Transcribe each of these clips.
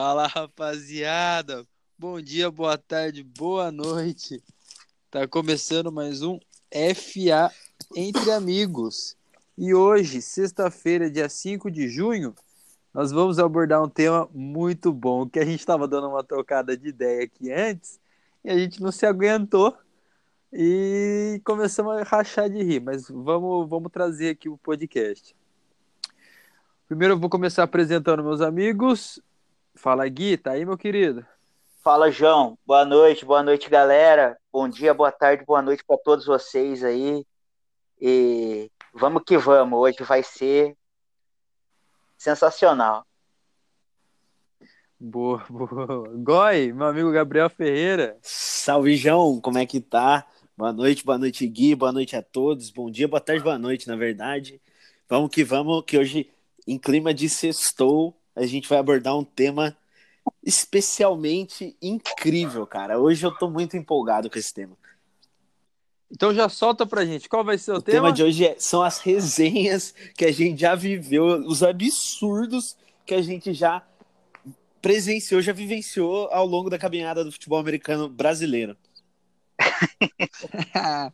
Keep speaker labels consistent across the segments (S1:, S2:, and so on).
S1: Fala rapaziada, bom dia, boa tarde, boa noite. Tá começando mais um FA Entre Amigos. E hoje, sexta-feira, dia 5 de junho, nós vamos abordar um tema muito bom, que a gente estava dando uma trocada de ideia aqui antes, e a gente não se aguentou e começamos a rachar de rir, mas vamos, vamos trazer aqui o podcast. Primeiro eu vou começar apresentando meus amigos. Fala Gui, tá aí meu querido?
S2: Fala João, boa noite, boa noite galera, bom dia, boa tarde, boa noite para todos vocês aí. E vamos que vamos, hoje vai ser sensacional.
S1: Boa, boa. Goi, meu amigo Gabriel Ferreira.
S3: Salve, João, como é que tá? Boa noite, boa noite, Gui, boa noite a todos. Bom dia, boa tarde, boa noite, na verdade. Vamos que vamos, que hoje, em clima de sextou, a gente vai abordar um tema especialmente incrível, cara. Hoje eu tô muito empolgado com esse tema.
S1: Então já solta pra gente, qual vai ser o,
S3: o
S1: tema?
S3: O tema de hoje é, são as resenhas que a gente já viveu, os absurdos que a gente já presenciou, já vivenciou ao longo da caminhada do futebol americano brasileiro.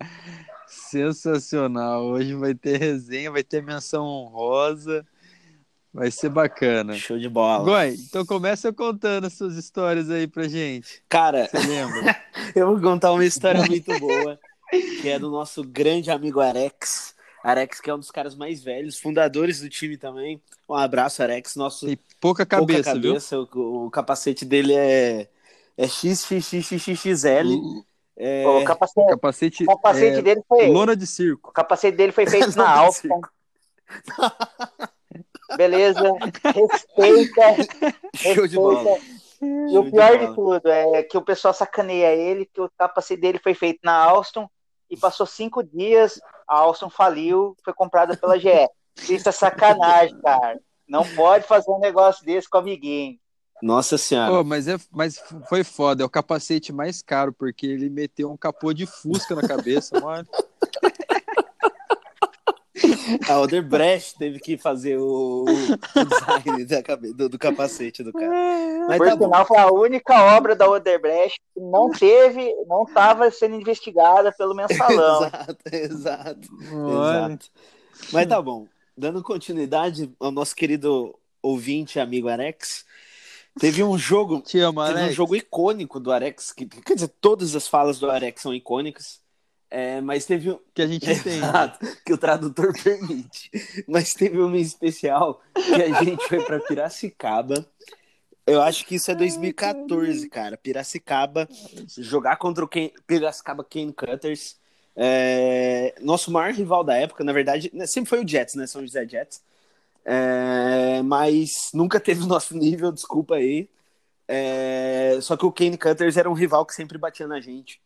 S1: Sensacional. Hoje vai ter resenha, vai ter menção honrosa. Vai ser bacana.
S3: Show de bola.
S1: Goi, então começa contando as suas histórias aí pra gente.
S3: Cara,
S1: você lembra?
S3: eu vou contar uma história muito boa, que é do nosso grande amigo Arex. Arex, que é um dos caras mais velhos, fundadores do time também. Um abraço, Arex. Nosso
S1: Tem pouca cabeça,
S3: pouca cabeça. O, o, capacete dele é, é XXXXXL.
S1: Uh.
S2: É... O capacete,
S1: o capacete,
S2: o capacete
S1: é...
S2: dele foi.
S1: Lona de circo.
S2: O capacete dele foi feito na Alfa. Beleza. Respeita.
S3: Show de bola.
S2: E o pior de, de, tudo é que o pessoal sacaneia ele, que o capacete dele foi feito na Alstom e passou cinco dias, a Alstom faliu, foi comprada pela GE. Isso é sacanagem, cara. Não pode fazer um negócio desse com o amiguinho.
S3: Nossa senhora.
S1: Oh, mas, é, mas foi foda, é o capacete mais caro, porque ele meteu um capô de fusca na cabeça, mano.
S3: A Oderbrecht teve que fazer o, o design da do, do, capacete do cara.
S2: Mas Por tá sinal, foi a única obra da Oderbrecht que não teve, não estava sendo investigada pelo mensalão.
S3: exato, exato, exato. Mas tá bom. Dando continuidade ao nosso querido ouvinte amigo Arex, teve um jogo,
S1: Te amo,
S3: teve
S1: Alex.
S3: um jogo icônico do Arex, que quer dizer, todas as falas do Arex são icônicas. É, mas teve um.
S1: Que a gente.
S3: Exato, que o tradutor permite. Mas teve uma especial que a gente foi para Piracicaba. Eu acho que isso é 2014, cara. Piracicaba, jogar contra o Ken... Piracicaba Kane Cutters. É... Nosso maior rival da época, na verdade, sempre foi o Jets, né? São José Jets. É... Mas nunca teve o nosso nível, desculpa aí. É... Só que o Kane Cutters era um rival que sempre batia na gente.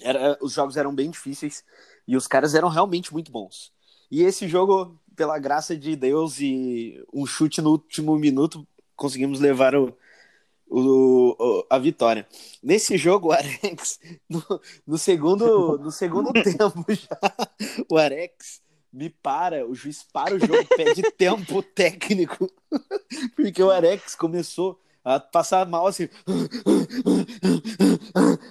S3: Era, os jogos eram bem difíceis e os caras eram realmente muito bons. E esse jogo, pela graça de Deus e um chute no último minuto, conseguimos levar o, o, o a vitória. Nesse jogo, o Arex, no, no segundo, no segundo tempo já, o Arex me para, o juiz para o jogo, pede tempo técnico, porque o Arex começou a passar mal assim.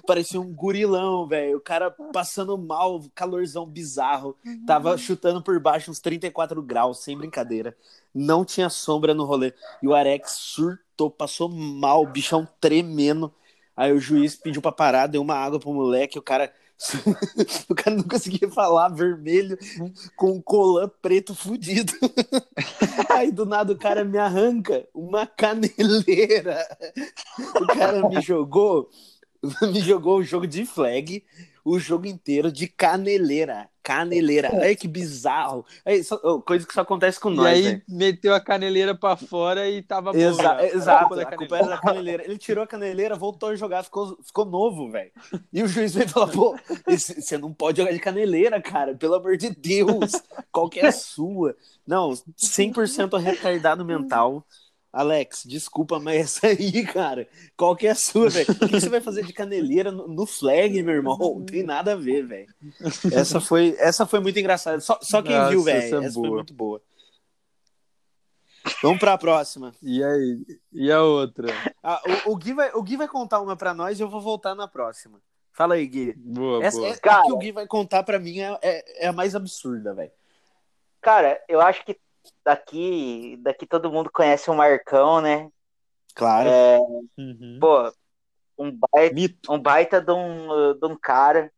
S3: Parecia um gurilão, velho. O cara passando mal, calorzão bizarro. Tava chutando por baixo uns 34 graus, sem brincadeira. Não tinha sombra no rolê. E o Arex surtou, passou mal, o bichão tremendo. Aí o juiz pediu pra parar, deu uma água pro moleque, o cara. o cara não conseguia falar vermelho com um colã preto fudido. Aí do nada o cara me arranca uma caneleira. O cara me jogou, me jogou o jogo de flag, o jogo inteiro de caneleira. Caneleira. Olha que bizarro. É coisa que só acontece com
S1: e
S3: nós.
S1: E aí
S3: véio.
S1: meteu a caneleira pra fora e tava.
S3: Exa exato. A, a culpa era da caneleira. Ele tirou a caneleira, voltou a jogar, ficou, ficou novo, velho. E o juiz veio falar: pô, você não pode jogar de caneleira, cara. Pelo amor de Deus. Qual que é a sua? Não, 100% retardado mental. Alex, desculpa, mas essa aí, cara, qual que é a sua, velho? O que você vai fazer de caneleira no, no flag, meu irmão? Não tem nada a ver, velho. Essa foi, essa foi muito engraçada. Só, só quem
S1: Nossa,
S3: viu, velho.
S1: Essa, é
S3: essa foi muito boa. Vamos pra próxima.
S1: E aí? E a outra?
S3: Ah, o, o, Gui vai, o Gui vai contar uma pra nós e eu vou voltar na próxima. Fala aí, Gui.
S1: Boa,
S3: Essa,
S1: boa.
S3: é,
S2: Cara-
S3: a que o Gui vai contar pra mim é, é, é a mais absurda, velho.
S2: Cara, eu acho que daqui, daqui todo mundo conhece o Marcão, né?
S3: Claro.
S2: É,
S1: Uhum.
S2: pô, um baita,
S1: Mito.
S2: um baita de um, de um cara.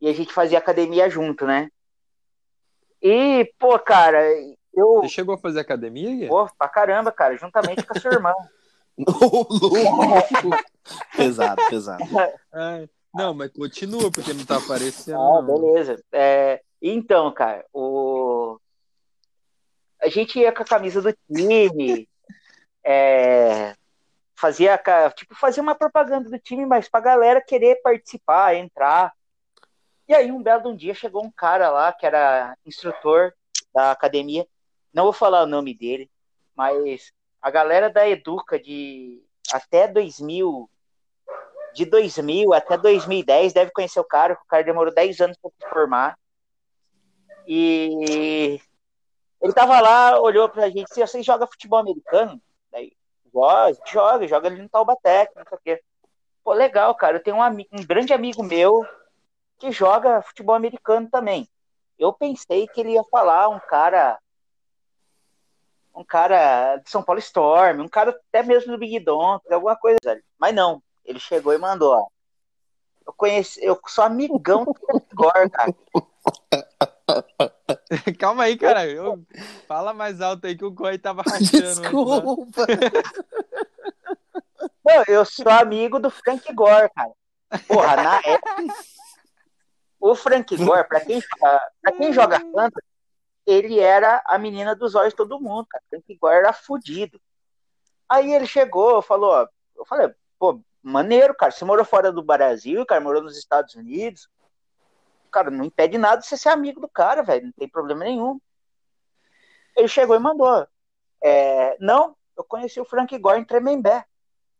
S2: E a gente fazia academia junto, né? E, pô, cara, eu.
S1: Você chegou a fazer academia, Gui?
S2: Pô, pra caramba, cara, juntamente com a sua irmã.
S3: Pesado, pesado.
S1: Ai, não, mas continua, porque não tá aparecendo.
S2: Ah, beleza. É, então, cara, o... a gente ia com a camisa do time, é, fazia, tipo, fazia uma propaganda do time, mas pra galera querer participar, entrar. E aí, um belo um dia, chegou um cara lá, que era instrutor da academia, não vou falar o nome dele, mas a galera da Educa de até 2000, de 2000 até 2010 deve conhecer o cara, o cara demorou 10 anos para se formar. E ele tava lá, olhou pra gente, se vocês jogam futebol americano? Daí, joga, a gente joga, joga ali no Taubaté, não sei o quê. Pô, legal, cara, eu tenho um, um grande amigo meu que joga futebol americano também. Eu pensei que ele ia falar um cara um cara de São Paulo Storm, um cara até mesmo do Big Donks, alguma coisa. Mas não, ele chegou e mandou, ó. Eu conheci, eu sou amigão do Igor, cara.
S1: Calma aí, cara. Eu... Fala mais alto aí que o Goi tava rachando. né?
S3: Desculpa.
S2: Não, eu sou amigo do Frank Gore, cara. Porra, na época. O Frank Gore, pra quem, joga- pra quem joga fantasy, ele era a menina dos olhos de todo mundo, cara. Frank Gore era fudido. Aí ele chegou, falou, ó, eu falei, pô, maneiro, cara. Você morou fora do Brasil, cara, morou nos Estados Unidos. Cara, não impede nada de você ser amigo do cara, velho. Não tem problema nenhum. Ele chegou e mandou. é, não, eu conheci o Frank Gore em Tremembé.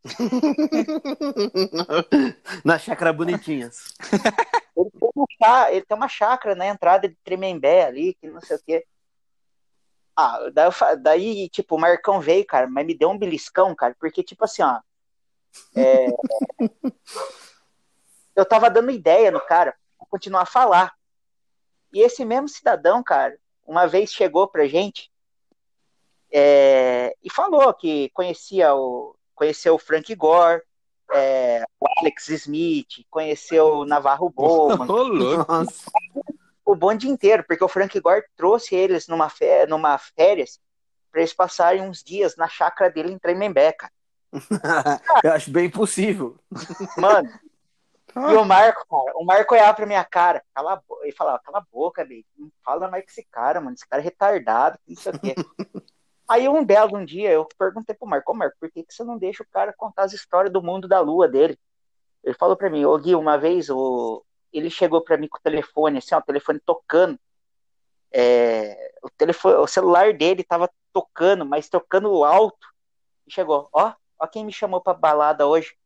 S3: Na chácara bonitinhas.
S2: Ele tem, uma, chá- ele tem uma chácara na entrada de Tremembé ali, que não sei o quê. Ah, daí, daí, tipo, o Marcão veio, cara, mas me deu um beliscão, cara, porque, tipo assim, ó. é, eu tava dando ideia no cara continuar a falar. E esse mesmo cidadão, cara, uma vez chegou pra gente é, e falou que conhecia o, conheceu o Frank Gore, é, o Alex Smith, conheceu o Navarro Bowman, o bonde inteiro, porque o Frank Gore trouxe eles numa, fé, numa férias para eles passarem uns dias na chácara dele em Tremembé, cara.
S3: Eu acho bem possível.
S2: Mano, e o Marco, cara, o Marco olhava pra minha cara, cala ele falava, cala a boca, baby, não fala mais com esse cara, mano, esse cara é retardado, não sei o quê. Aí um belo um dia eu perguntei pro Marco, ô Marco, por que, que você não deixa o cara contar as histórias do mundo da lua dele? Ele falou pra mim, ô Gui, uma vez o... ele chegou pra mim com o telefone, assim, ó, o telefone tocando. É, o, telefone, o celular dele tava tocando, mas tocando alto. E chegou, ó, ó quem me chamou pra balada hoje.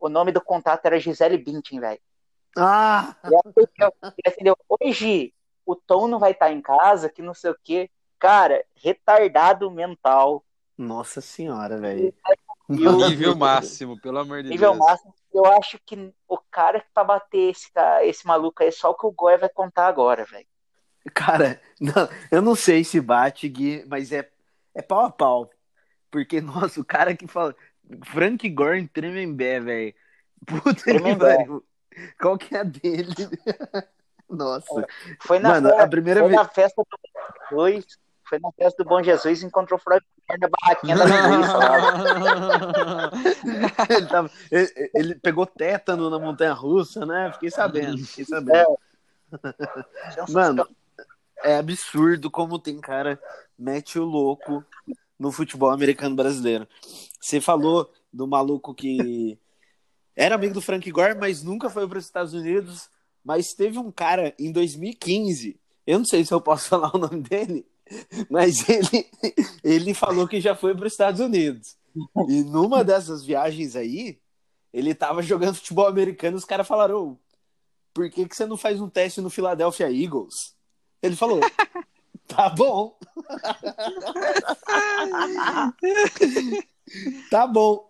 S2: O nome do contato era Gisele Bündchen, velho.
S3: Ah!
S2: E Hoje o Tom não vai estar em casa, que não sei o quê. Cara, retardado mental.
S3: Nossa senhora, velho.
S1: Nível máximo, pelo amor de
S2: nível
S1: Deus.
S2: máximo, eu acho que o cara que pra bater esse, esse maluco aí é só o que o Goy vai contar agora, velho.
S3: Cara, não, eu não sei se bate, Gui, mas é, é pau a pau. Porque, nossa, o cara que fala. Frank Gore em Tremembé, velho. Puta que
S2: Tremembé.
S3: pariu. Qual que é a dele? Nossa.
S2: Foi na,
S3: Mano,
S2: fe-
S3: a primeira
S2: foi
S3: vez.
S2: na festa do Bom Jesus. Foi na festa do Bom Jesus e encontrou o Freud na barraquinha da lá.
S3: ele, tava- ele- ele pegou tétano na montanha russa, né? Fiquei sabendo, fiquei sabendo. Mano, é absurdo como tem cara mete o louco no futebol americano brasileiro. Você falou do maluco que era amigo do Frank Gore, mas nunca foi para os Estados Unidos. Mas teve um cara em 2015, eu não sei se eu posso falar o nome dele, mas ele, ele falou que já foi para os Estados Unidos. E numa dessas viagens aí, ele tava jogando futebol americano, os caras falaram: "Ô, por que, que você não faz um teste no Philadelphia Eagles? Ele falou: Tá bom. tá bom.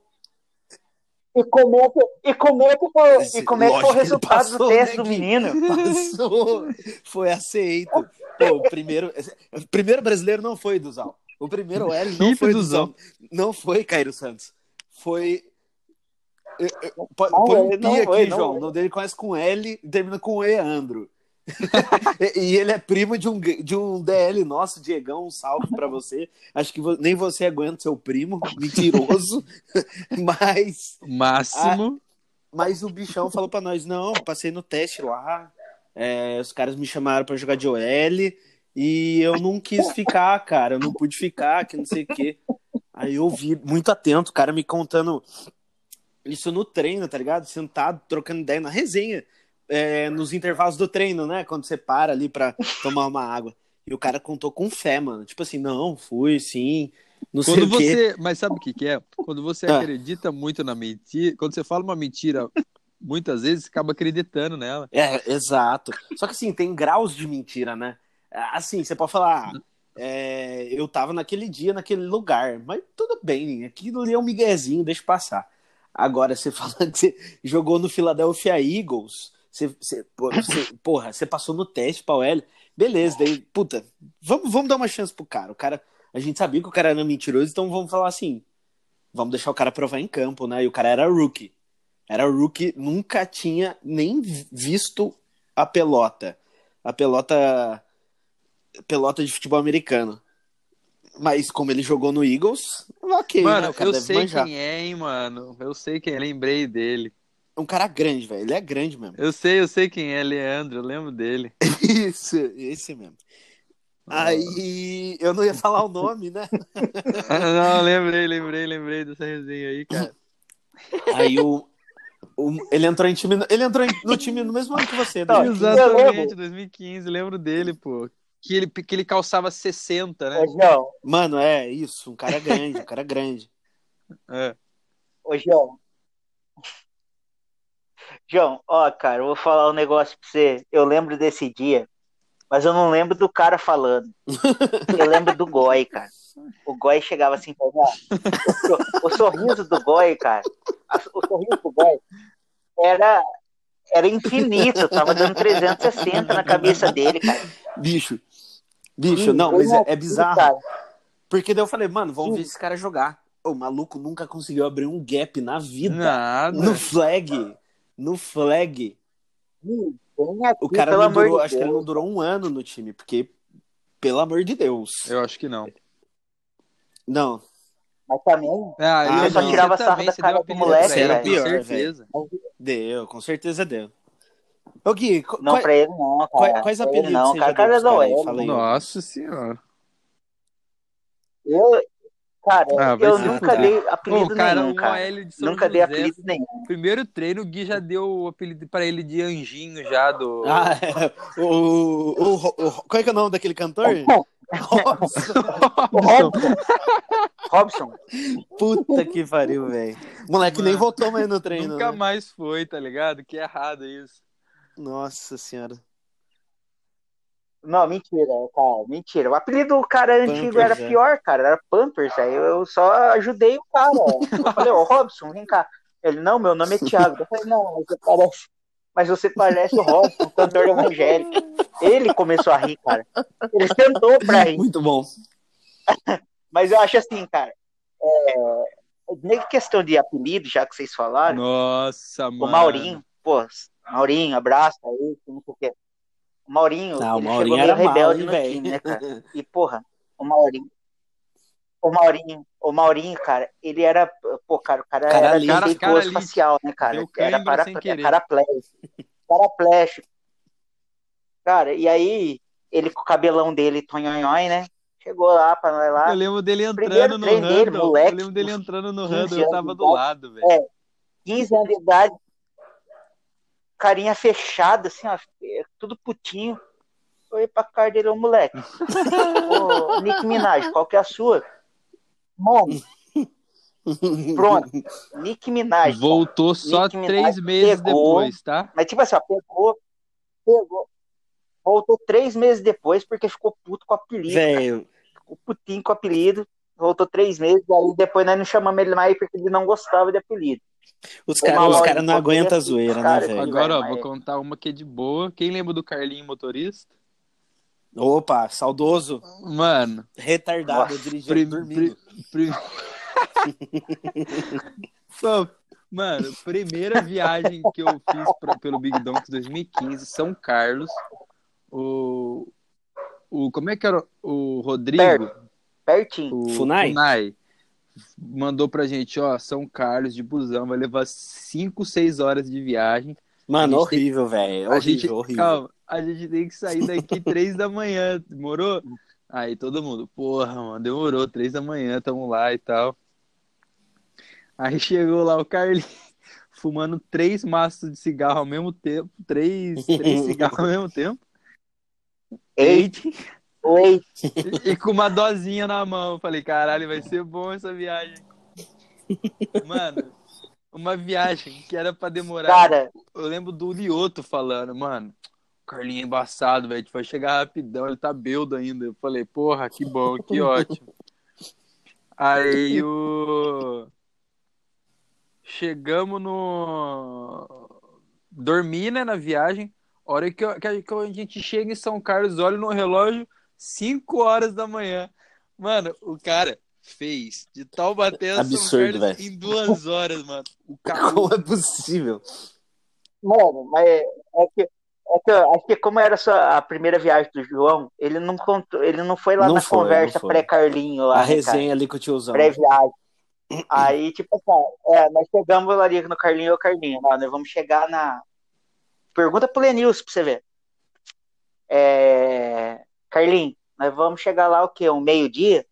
S2: E como é que, e como é que foi, e como é que foi o resultado
S3: passou,
S2: do teste
S3: né,
S2: do menino?
S3: Passou. Foi aceito. Pô, o primeiro, o primeiro brasileiro não foi Duzal. O primeiro L não foi
S1: Duzal.
S3: Duzal. Não foi Cairo Santos. Foi. eu- eu- Põe
S2: Não,
S3: põe um
S2: ele
S3: pi aqui,
S2: foi, não
S3: João.
S2: foi.
S3: O nome dele começa com L e termina com e, e ele é primo de um, de um DL nosso, Diegão. Um salve pra você. Acho que nem você aguenta seu primo, mentiroso. Mas.
S1: Máximo.
S3: Mas o bichão falou pra nós: não, passei no teste lá. é, os caras me chamaram pra jogar de OL e eu não quis ficar, cara. Eu não pude ficar, que não sei o quê. Aí eu vi muito atento, o cara me contando isso no treino, tá ligado? Sentado, trocando ideia na resenha. É, nos intervalos do treino, né? Quando você para ali pra tomar uma água. E o cara contou com fé, mano. Tipo assim, não, fui, sim. Não sei
S1: Quando
S3: o quê.
S1: você. Mas sabe o que, que é? Quando você
S3: Ah.
S1: acredita muito na mentira. Quando você fala uma mentira, muitas vezes acaba acreditando nela.
S3: É, exato. Só que assim, tem graus de mentira, né? Assim, você pode falar, é, eu tava naquele dia, naquele lugar, mas tudo bem, aquilo ali é um miguezinho, deixa passar. Agora, você falando que você jogou no Philadelphia Eagles, você, você- porra, você passou no teste pra OL, beleza, daí, puta, vamos, vamos dar uma chance pro cara. O cara, a gente sabia que o cara era mentiroso, então vamos falar assim, vamos deixar o cara provar em campo, né? E o cara era rookie. Era rookie, nunca tinha nem visto a pelota. A pelota pelota de futebol americano. Mas como ele jogou no Eagles, ok,
S1: mano,
S3: né?
S1: Eu sei
S3: manjar.
S1: quem é, hein, mano. Eu sei quem é, lembrei dele.
S3: Um cara grande, velho. Ele é grande mesmo.
S1: Eu sei, eu sei quem é, Leandro, eu lembro dele.
S3: Isso, esse mesmo. Aí eu não ia falar o nome, né?
S1: Não, lembrei, lembrei, lembrei dessa resenha aí, cara.
S3: Aí o, o- ele entrou em time, ele entrou em- no time no mesmo ano que você, né?
S1: Exatamente,
S2: lembro.
S1: 2015, lembro dele, pô. Que ele, que ele calçava 60, né?
S2: Ô, João,
S3: Mano, é isso, um cara grande, um cara grande.
S1: É.
S2: ô, João. João, ó, cara, eu vou falar um negócio pra você. Eu lembro desse dia, mas eu não lembro do cara falando. Eu lembro do Goi, cara. O Goi chegava assim. O, o sorriso do Goi, cara. O sorriso do Goi era, era infinito. Tava dando 360 na cabeça dele, cara.
S3: Bicho. Bicho, não, mas é, é bizarro.
S2: Cara,
S3: Porque daí eu falei, mano, vamos
S2: Sim.
S3: ver esse cara jogar. O maluco nunca conseguiu abrir um gap na vida.
S1: Nada.
S3: No flag. No flag.
S2: Vem aqui,
S3: O cara não durou,
S2: de
S3: acho que ele não durou um ano no time, porque, pelo amor de Deus.
S1: Eu acho que não.
S3: Não,
S2: Mas também,
S1: Ah, eu
S3: só
S2: tirava sarro da cara do moleque,
S1: ele,
S3: velho.
S1: com
S3: Pior,
S1: certeza.
S3: deu, com certeza deu. Ô Gui,
S2: não
S3: qual-
S2: pra ele não, cara.
S3: quais, apelidos
S2: não,
S3: você
S2: cara,
S3: já
S2: cara
S3: deu
S2: é.
S1: Nossa senhora.
S2: Eu, cara,
S1: Ah,
S2: eu nunca dei apelido
S1: Ô, cara,
S2: nenhum,
S1: um
S2: cara. Nunca dei
S1: José.
S2: apelido nenhum.
S1: Primeiro treino, o Gui já deu o apelido pra ele de Anjinho já do.
S3: Ah, é. O, o, o- o- Qual é que é o nome daquele cantor? Robson.
S2: Robson. Robson.
S3: Puta que pariu, velho. Moleque nem
S1: Mano,
S3: voltou mais no treino.
S1: Nunca
S3: né?
S1: mais foi, tá ligado? Que errado isso.
S3: Nossa senhora.
S2: Não, mentira, cara, mentira. O apelido do cara antigo
S3: Pampers,
S2: era
S3: é.
S2: pior, cara, era Pampers, aí eu só ajudei o cara. Eu falei, ô Robson, vem cá. Ele, não, meu nome é Thiago. Eu falei, não, você parece, mas você parece o Robson, cantor evangélico. Ele começou a rir, cara. Ele sentou pra rir.
S3: Muito bom.
S2: Mas eu acho assim, cara, é, nem questão de apelido, já que vocês falaram,
S1: Nossa,
S2: o
S1: mano.
S2: Maurinho, pô, Maurinho, abraço aí, não sei o quê. Maurinho,
S3: Não, o
S2: ele
S3: Maurinho
S2: chegou meio
S3: mal,
S2: rebelde
S3: hein,
S2: no
S3: velho.
S2: time, né, cara? E, porra, o Maurinho. O Maurinho, o Maurinho, cara, ele era, pô, cara, o cara,
S3: Cara
S2: era defeituoso facial, né, cara? Era para, paraplégico. Paraplégico. Cara, e aí, ele com o cabelão dele, tonhonhói, né? Chegou lá pra nós lá.
S1: Eu lembro dele entrando no
S2: dele, moleque,
S1: eu lembro dele entrando no
S2: 15
S1: handle, eu tava do lado, velho.
S2: É. 15 anos de idade, carinha fechada, assim, ó, tudo putinho. Olhei pra cara dele, ô moleque. Ô, Nick Minaj, qual que é a sua? Mano, pronto. Nick Minaj.
S1: Voltou só
S2: Minaj
S1: três meses
S2: pegou.
S1: depois, tá?
S2: Mas tipo assim, ó, pegou, pegou. Voltou três meses depois porque ficou puto com o apelido.
S3: Velho,
S2: Ficou putinho com o apelido. Voltou três meses, aí depois nós não chamamos ele mais porque ele não gostava de apelido.
S3: Os caras cara não aguentam a zoeira, né,
S2: cara,
S3: velho?
S1: Agora, ó, vou contar uma que é de boa. Quem lembra do Carlinho motorista?
S3: Opa, saudoso,
S1: Mano,
S3: retardado, dirigindo
S1: Prim-
S3: dormindo.
S1: pri- Pô, mano, primeira viagem que eu fiz pra- pelo Big Donks 2015, São Carlos. O, o como é que era o Rodrigo?
S2: Pertinho.
S1: O
S3: Funai?
S1: Mandou pra gente, ó, São Carlos de busão, vai levar 5, 6 horas de viagem.
S3: Mano, horrível, velho.
S1: a
S3: Horrível,
S1: gente,
S3: horrível.
S1: calma, a gente tem que sair daqui três da manhã, demorou? Aí todo mundo, porra, mano, demorou, três da manhã, tamo lá e tal. Aí chegou lá o Carlinhos, fumando três maços de cigarro ao mesmo tempo, três, três cigarros ao mesmo tempo, E,
S2: oi.
S1: e com uma dosinha na mão. Falei, caralho, vai ser bom essa viagem. Mano, uma viagem que era pra demorar
S2: Cara,
S1: eu lembro do Lioto falando, mano, o Carlinho é embaçado, velho, gente vai chegar rapidão, ele tá beldo ainda. Eu falei, porra, que bom, que ótimo. Aí o. Chegamos no. Dormi, né, na viagem. Hora que, eu- que a gente chega em São Carlos, olho no relógio, 5 horas da manhã. Mano, o cara fez de a São
S3: Absurdo, velho.
S1: em duas horas, mano. O cara,
S3: Como é possível?
S2: mano, mas é que, é que acho que como era só a primeira viagem do João, ele não contou, ele não foi lá
S3: Não
S2: na
S3: foi,
S2: conversa pré-Carlinho lá,
S3: A
S2: né, cara?
S3: resenha ali com o tiozão.
S2: pré-viagem. Aí, tipo assim, é, nós chegamos ali no Carlinho, ô Carlinho, ó, nós vamos chegar na. Pergunta pro Lenilson pra você ver. É... Carlinho, nós vamos chegar lá o quê? Um meio-dia?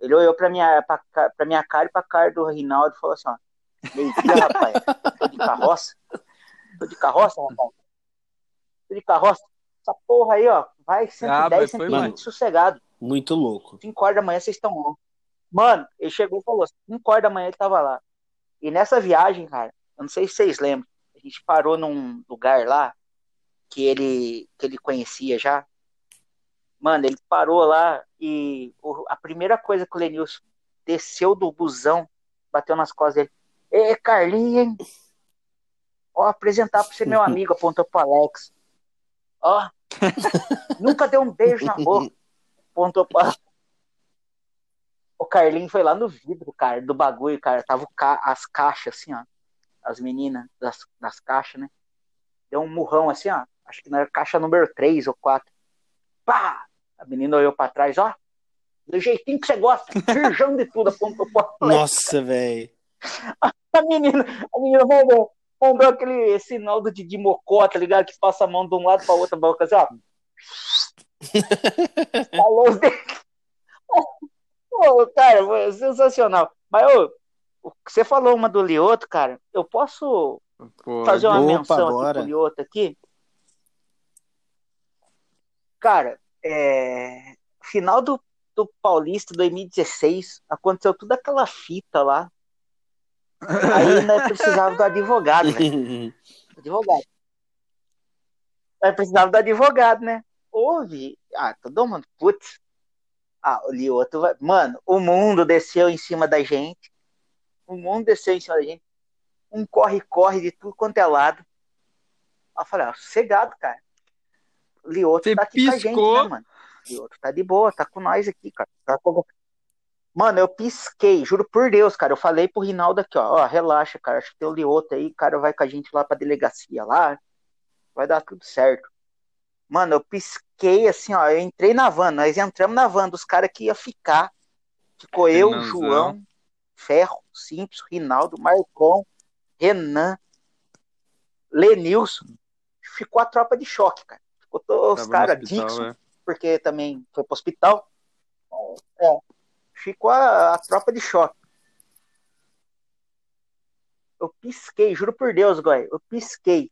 S2: Ele olhou pra minha, pra, pra minha cara e pra cara do Rinaldo e falou assim: ó, meio-dia, rapaz, tô de carroça. Tô de carroça, rapaz. Tô de carroça. Essa porra aí, ó, vai 110,
S1: Ah, mas foi
S2: 120
S3: mais.
S2: sossegado.
S3: Muito louco.
S2: 5 horas da manhã vocês estão lá. Mano, ele chegou e falou: 5 horas da manhã ele tava lá. E nessa viagem, cara, eu não sei se vocês lembram, a gente parou num lugar lá que ele, que ele conhecia já. Mano, ele parou lá e a primeira coisa que o Lenilson desceu do busão, bateu nas costas dele. Ê, Carlinhos, hein? Ó, apresentar pra você meu amigo, apontou pro Alex. Ó, nunca deu um beijo na boca, apontou pra o Carlinho foi lá no vidro, cara, do bagulho, cara. Tava ca- as caixas, assim, ó. As meninas das, das caixas, né? Deu um murrão, assim, ó. Acho que na caixa número 3 ou 4. Pá! A menina olhou pra trás, ó. Do jeitinho que você gosta. Firjão de tudo, apontou pro Alex.
S3: Nossa, velho.
S2: A menina, a menina mandou, mandou aquele sinal do Didi Mocó, tá ligado? Que passa a mão de um lado pra outra boca, assim, ó. Falou os dedos. Pô, cara, foi sensacional. Mas, ô, o que você falou uma do Lioto, cara, eu posso
S1: Pô,
S2: fazer uma
S3: Opa,
S2: menção
S3: bora.
S2: aqui pro Lioto aqui? Cara, é... final do, do Paulista 2016, aconteceu toda aquela fita lá. Aí nós precisava do advogado, né? Advogado. Nós precisava do advogado, né? Houve. Ah, todo mundo, putz. Ah, o Lioto vai. Mano, o mundo desceu em cima da gente. O mundo desceu em cima da gente. Um corre-corre de tudo quanto é lado. Aí eu falei, ah, sossegado, cara. Lioto
S1: Você
S2: tá aqui com a gente,
S1: piscou.
S2: né, mano? Lioto tá de boa, tá com nós aqui, cara. Tá com- Mano, eu pisquei, juro por Deus, cara. Eu falei pro Rinaldo aqui, ó, ó, relaxa, cara. Acho que tem o Lioto aí, cara vai com a gente lá pra delegacia lá. Vai dar tudo certo. Mano, eu pisquei assim, ó. Eu entrei na van, nós entramos na van dos caras que ia ficar. Ficou eu,
S1: Renanzão.
S2: João, Ferro, Simples, Rinaldo, Marcon, Renan, Lenilson. Ficou a tropa de choque, cara. Todos os caras, Dixon,
S1: é.
S2: porque também foi pro hospital. É, ficou a, a tropa de choque. Eu pisquei, juro por Deus, Goi. Eu pisquei.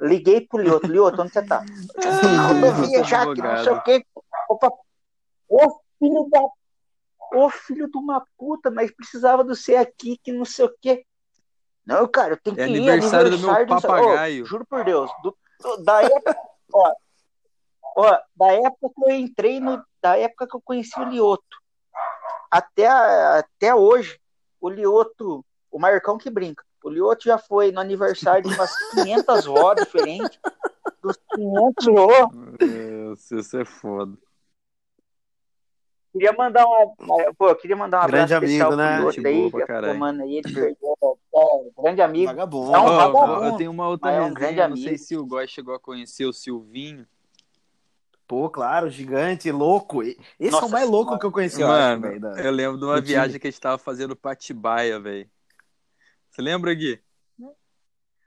S2: Liguei pro Lioto. Lioto, onde você tá? Rodovia já, que não sei o quê. Opa. Ô filho da. Ô filho de uma puta, mas precisava do ser aqui, que não sei o quê. Não, cara, eu tenho
S1: É
S2: que ir.
S1: aniversário do meu papagaio.
S2: juro por Deus. Do- daí, ó, Ó, da época que eu entrei no. Da época que eu conheci o Lioto. Até, até hoje, o Lioto, o Marcão que brinca. O Lioto já foi no aniversário de umas 500 vó diferentes. Dos 500 vó.
S1: Isso é foda.
S2: Queria mandar uma. Pô, queria mandar um
S3: Grande
S2: abraço especial
S3: amigo, né?
S2: pro Lioto aí, tomando aí, ele perdeu. É, grande amigo.
S3: Vagabundo.
S2: É um vagabundo.
S1: eu tenho uma outra
S2: é um
S1: resenha, não
S2: amigo.
S1: sei se o Góis chegou a conhecer o Silvinho.
S3: Pô, claro, gigante, louco. Esse é
S2: Nossa
S3: o mais louco que eu conheci, eu acho,
S1: Mano,
S3: velho, da-
S1: eu lembro de uma
S3: do time.
S1: viagem que a gente tava fazendo pra Atibaia, velho. Você lembra, Gui?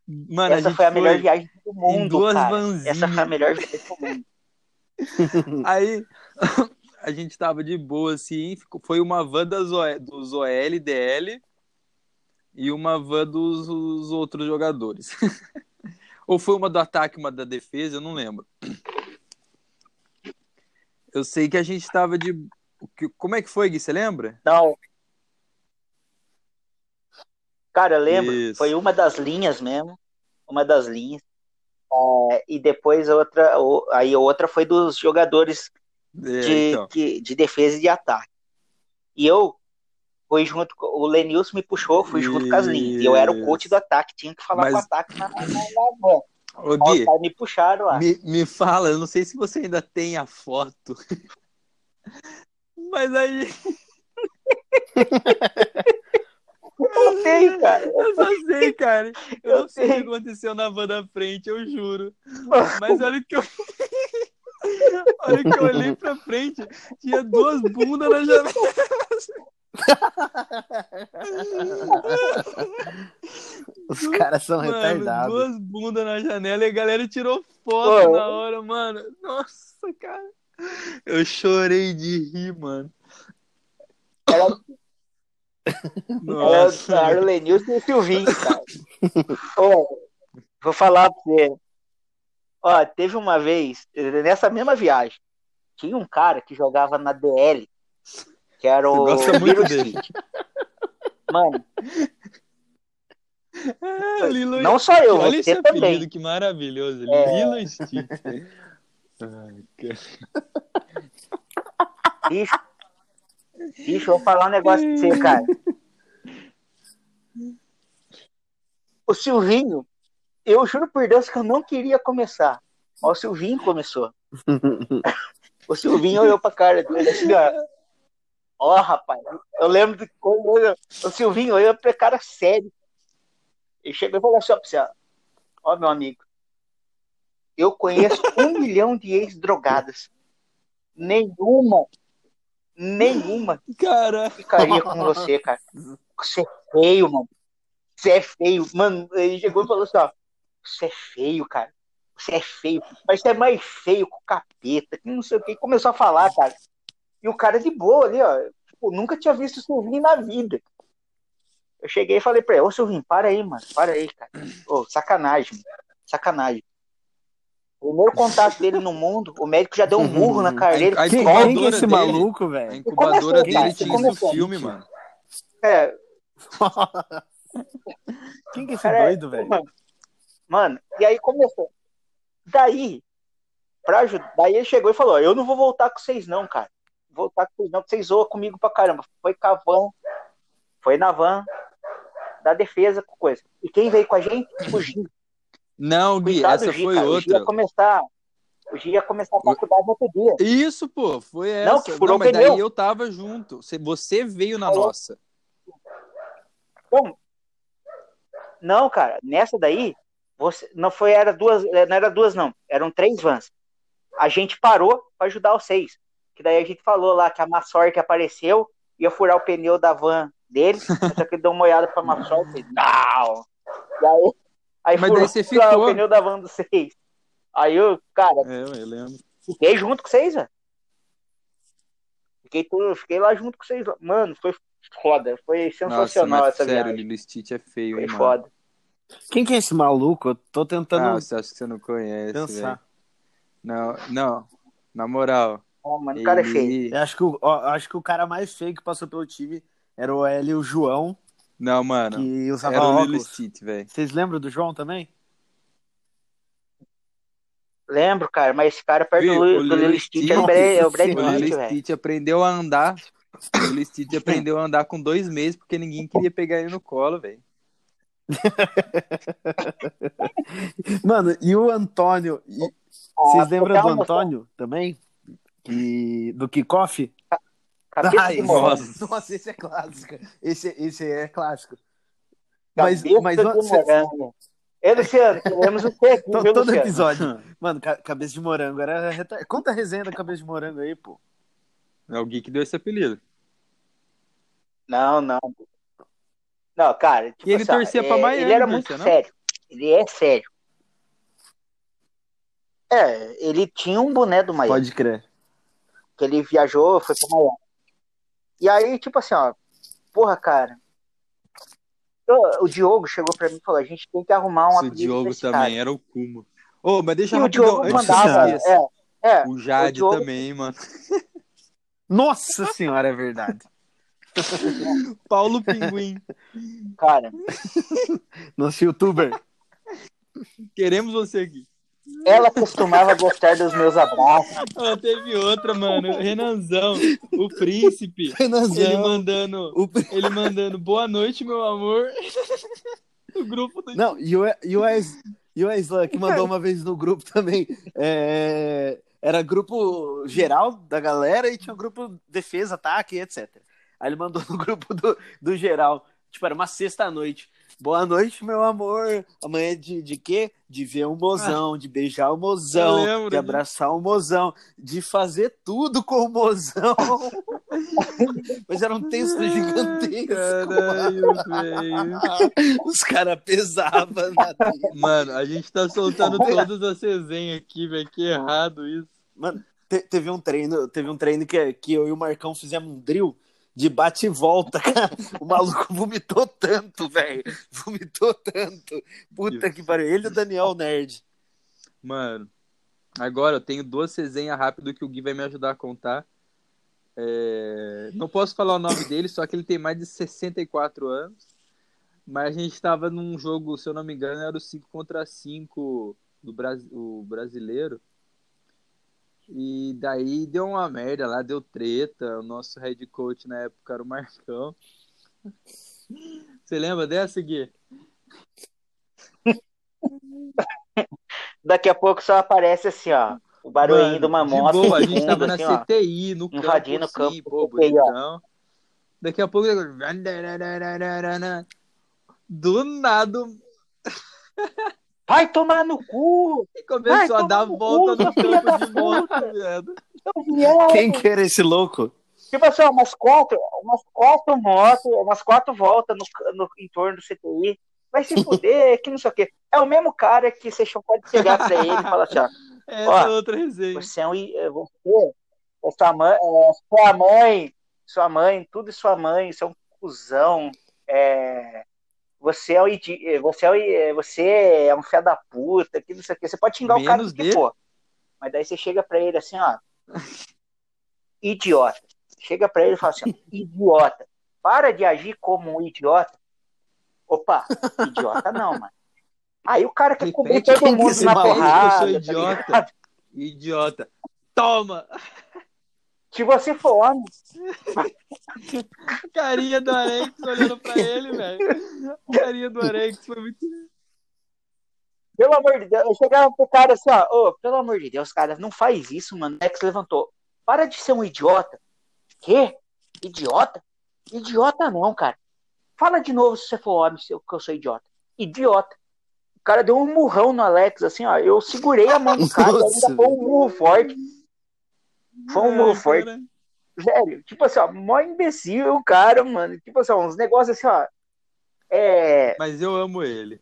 S1: Mano, a
S2: Essa
S1: gente
S2: foi a melhor viagem do mundo,
S1: duas
S2: cara.
S1: vanzinhas.
S2: Essa foi a melhor viagem do mundo.
S1: Aí a gente tava de boa assim, foi uma van das O- dos OL, DL e uma van dos os outros jogadores. Ou foi uma do ataque, uma da defesa, eu não lembro. Eu sei que a gente tava de. Como é que foi, Gui? Você lembra?
S2: Não. Cara, eu lembro,
S1: Isso.
S2: foi uma das linhas mesmo. Uma das linhas. É, e depois outra, aí a outra foi dos jogadores
S1: É,
S2: de,
S1: então.
S2: que- de defesa e de ataque. E eu fui junto com o Lenilson me puxou, fui junto com as linhas. E eu era o coach do ataque, tinha que falar
S1: Mas-
S2: com o ataque na, na, na, na van.
S1: Ô, Gui,
S2: os caras me puxaram lá.
S1: me, me fala, eu não sei se você ainda tem a foto. Mas aí,
S2: Eu tenho, cara.
S1: eu só sei, cara. Eu,
S2: Eu
S1: não sei o que
S2: sei.
S1: aconteceu na van da frente, eu juro. Mas olha que eu. olha que eu olhei pra frente, tinha duas bundas na janela.
S3: Os caras são
S1: Mano,
S3: retardados.
S1: duas bundas na janela e a galera tirou foto
S2: Pô.
S1: na hora, mano. Nossa, cara. Eu chorei de rir, mano.
S2: Era,
S1: Nossa.
S2: era, era o Lenilson e o Silvinho, cara. Ô, vou falar pra você. Ó, teve uma vez, nessa mesma viagem, tinha um cara que jogava na DL, que era o
S1: gosta muito dele.
S2: Mano,
S1: Ah, Lilo
S2: não só eu,
S1: Olha esse
S2: você
S1: apelido,
S2: também.
S1: que maravilhoso.
S2: É.
S1: Lilo cara.
S2: Bicho, bicho, eu vou falar um negócio pra você, cara. O Silvinho, eu juro por Deus que eu não queria começar. Ó, o Silvinho começou. O Silvinho olhou pra cara dele assim, ó. Ó, rapaz, eu lembro de quando o Silvinho olhou pra cara sério. Ele chegou e falou assim, ó, pra você, ó, ó, meu amigo, eu conheço um milhão de ex-drogadas. Nenhuma, nenhuma
S1: Cara,
S2: ficaria com você, cara. Você é feio, mano. Você é feio. Mano, ele chegou e falou assim, ó. Você é feio, cara. Você é feio. Mas você é mais feio que o capeta. Que não sei o que. Começou a falar, cara. E o cara de boa ali, ó. Tipo, nunca tinha visto o Silvinho na vida. Eu cheguei e falei pra ele, ô Silvinho, para aí, mano. Para aí, cara. Ô, sacanagem, mano. Sacanagem. Primeiro contato dele no mundo, o médico já deu um murro na cara dele.
S1: A
S3: Quem,
S1: incubadora
S3: quem que é esse
S1: dele-
S3: maluco,
S1: a
S3: velho?
S1: incubadora
S2: começou,
S1: dele
S2: cara,
S1: tinha
S2: começou.
S1: esse filme, mano.
S2: É,
S3: Quem que é esse
S2: Cara,
S3: doido, velho?
S2: Mano, e aí começou. Daí, pra ajudar, daí ele chegou e falou: Eu não vou voltar com vocês, não, cara. Vou voltar com vocês, não, porque vocês zoam comigo pra caramba. Foi van, foi na van da defesa com coisa. E quem veio com a gente? O Gi.
S1: Não, Gui,
S2: Coitado
S1: essa foi
S2: cara. O Gi
S1: outra.
S2: ia começar. O Gi ia começar a faculdade no outro dia.
S1: Isso, pô, foi essa.
S2: Não, que furou
S1: mas
S2: o pneu.
S1: daí eu tava junto. Você- veio na
S2: Falou.
S1: nossa.
S2: Então, não, cara, nessa daí, você não foi, era duas, não era duas, não, eram três vans. A gente parou pra ajudar vocês. Que daí a gente falou lá que a má sorte apareceu, ia furar o pneu da van dele, só que ele deu uma olhada pra má sorte e não! E aí, aí
S1: Mas
S2: furou
S1: daí você ficou.
S2: o pneu da van dos seis. Aí eu, cara,
S1: É, eu lembro.
S2: fiquei junto com vocês, velho. Fiquei, tudo- fiquei lá junto com vocês. Mano, foi foda. Foi
S1: Nossa,
S2: sensacional
S1: mas
S2: essa
S1: sério,
S2: viagem.
S1: Lilo Stitch é feio,
S2: Foi
S1: hein, mano.
S3: Quem que é esse maluco? Eu tô
S1: Ah,
S3: tentando
S1: você acha que você não conhece,
S3: pensar.
S1: Não, não. Na moral.
S2: Ó, mano, o cara é feio.
S3: Eu acho que, o, ó, acho que o cara mais feio que passou pelo time era o Hélio João,
S1: Não, mano.
S3: que usava
S1: Era o
S3: óculos.
S1: Stitch, velho.
S3: Vocês lembram do João também?
S2: Lembro, cara, mas esse cara perto
S1: Viu,
S2: do,
S1: o
S2: do é o Brad, é o Brad
S1: O
S2: Pitt, velho.
S1: Stitch aprendeu a andar. O Lilo Stitch aprendeu a andar com dois meses porque ninguém queria pegar ele no colo, velho.
S3: Mano, e o Antônio? e-
S2: Ah,
S3: Vocês lembram
S2: pra
S3: do Antônio também? Que, do kickoff?
S2: Cabeça
S3: Ai,
S2: de morango.
S3: nossa. Nossa, esse é clássico. Esse, esse é clássico. Mas,
S2: Cabeça
S3: mas
S2: de
S3: você-
S2: morango. Ei, Luciano, queremos o quê viu,
S3: todo
S2: Luciano?
S3: episódio. Mano, ca- cabeça de morango era. Conta a resenha da cabeça de morango aí, pô.
S1: É o Gui que deu esse apelido.
S2: Não, não. Não, cara. Tipo
S1: E ele
S2: assim, ó,
S1: torcia pra
S2: é,
S1: Miami,
S2: Ele era muito
S1: não?
S2: sério. Ele é sério. É, ele tinha um boné do Miami.
S3: Pode crer.
S2: Que ele viajou, foi pra Miami. E aí, tipo assim, ó. Porra, cara. eu- o Diogo chegou pra mim e falou: a gente tem que arrumar um apelido pra
S1: Diogo
S2: esse
S1: também
S2: cara.
S1: era o Kuma. Ô, mas deixa
S2: E o
S1: rapidão,
S2: Diogo
S1: antes
S2: mandava.
S1: eu esqueça.
S2: É, é.
S1: O Jade
S2: o Diogo-
S1: também, mano.
S3: Nossa senhora, é verdade.
S1: Paulo Pinguim.
S2: Cara,
S3: Nosso youtuber.
S1: Queremos você aqui.
S2: ela costumava gostar dos meus abraços.
S1: Ah, teve outra, mano. Renanzão, o príncipe. Ele
S3: Renanzão.
S1: mandando,
S3: O-
S1: ele mandando boa noite, meu amor. O grupo do
S3: Não, e o, e o, Wes- e o Isla, que mandou uma vez no grupo também. é, era grupo geral da galera e tinha um grupo defesa, ataque, etc. Aí ele mandou no grupo do, do geral. Tipo, era uma sexta-noite. Boa noite, meu amor. Amanhã é de, de quê? De ver o mozão, de beijar o
S1: Eu
S3: mozão,
S1: lembro
S3: de
S1: disso.
S3: abraçar o mozão, de fazer tudo com o mozão. Mas era um texto gigantesco.
S1: Caralho, velho.
S3: Os caras pesavam.
S1: Mano, a gente tá soltando todas as resenhas aqui, velho. Que errado isso.
S3: Mano, te- teve um treino, teve um treino que, que eu e o Marcão fizemos um drill de bate e volta, cara. O maluco vomitou tanto, velho. Vomitou tanto. Puta que pariu. Ele e o Daniel Nerd.
S1: Mano, agora eu tenho duas resenhas rápidas que o Gui vai me ajudar a contar. É, Não posso falar o nome dele, só que ele tem mais de 64 anos. Mas a gente tava num jogo, se eu não me engano, era o 5 contra 5 do Bras... o brasileiro. E daí deu uma merda lá, deu treta. O nosso head coach na época era o Marcão. Você lembra dessa, Gui?
S2: Daqui a pouco só aparece assim, ó. O barulhinho
S1: Mano,
S2: de uma
S1: de
S2: moto.
S1: boa, a
S2: no
S1: gente
S2: fundo,
S1: tava na
S2: assim, ó.
S1: CTI, no campo,
S2: invadindo o
S1: assim,
S2: campo
S1: pô,
S2: ó.
S1: bonitão. Daqui a pouco, do nada,
S2: Vai tomar no cu!
S1: e começou a dar
S2: no
S1: volta
S2: cu,
S1: no
S2: da
S1: de moto, viado.
S2: viado!
S3: Quem que era esse louco?
S2: Tipo assim, ó, umas quatro, umas quatro motos, umas quatro voltas no, no entorno do CTI. Vai se fuder, que não sei o quê. É o mesmo cara que você só pode chegar pra ele e falar assim, ó.
S1: Essa
S2: Ó,
S1: é outra resenha.
S2: Você é um. é, Você, é sua mãe, sua mãe, sua mãe, tudo e sua mãe, você é um cuzão. É, você é um idi- é, você é, um, é, você é um fé da puta, que não sei o quê. Você pode xingar o cara
S1: Menos
S2: do que
S1: dele.
S2: for. Mas daí você chega pra ele assim, ó. Idiota. Chega pra ele e fala assim, ó, idiota. Para de agir como um idiota. Opa, idiota não, mano. Aí o cara quer cobrir todo
S3: que
S2: mundo na
S3: maluco, eu sou
S2: porrada. tá
S1: idiota.
S2: ligado?
S1: Idiota. Toma!
S2: Se você for homem,
S1: Carinha do Arex olhando pra ele, velho. Carinha do Arex foi muito.
S2: Pelo amor de Deus, eu chegava pro cara assim, ó, ô, pelo amor de Deus, cara, não faz isso, mano. O Alex levantou. Para de ser um idiota. Quê? Idiota? Idiota não, cara. Fala de novo se você for homem, se eu- que eu sou idiota. Idiota. O cara deu um murrão no Alex, assim, ó. Eu segurei a mão do cara e
S3: Nossa,
S2: ainda foi um murro forte. Foi um forte.
S1: cara.
S2: Velho, tipo assim, ó, mó imbecil o cara, mano. Tipo assim, ó, uns negócios assim, ó. É.
S1: Mas eu amo ele.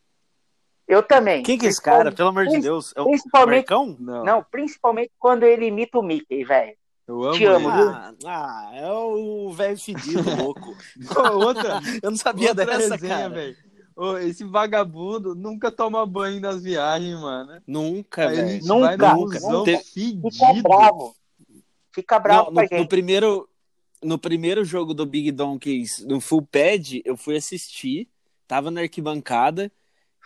S2: Eu também.
S3: Quem que é esse cara? Pelo amor de Deus. É o
S2: Principalmente
S3: Marcão?
S1: Não,
S2: Não, principalmente quando ele imita o Mickey, velho.
S1: eu amo
S2: te amo?
S3: Ah, ah, é o velho fedido, louco.
S1: Outra,
S3: Eu não sabia
S1: outra
S3: dessa,
S1: resenha,
S3: cara.
S1: velho. Ô, esse vagabundo nunca toma banho nas viagens, mano.
S3: Nunca, velho.
S2: Nunca,
S1: vai
S3: nunca.
S1: fedido.
S2: Fica bravo. Fica bravo
S3: Não,
S2: com a
S3: no, no
S2: gente.
S3: primeiro, no primeiro jogo do Big Donkeys, no Full Pad, eu fui assistir, tava na arquibancada,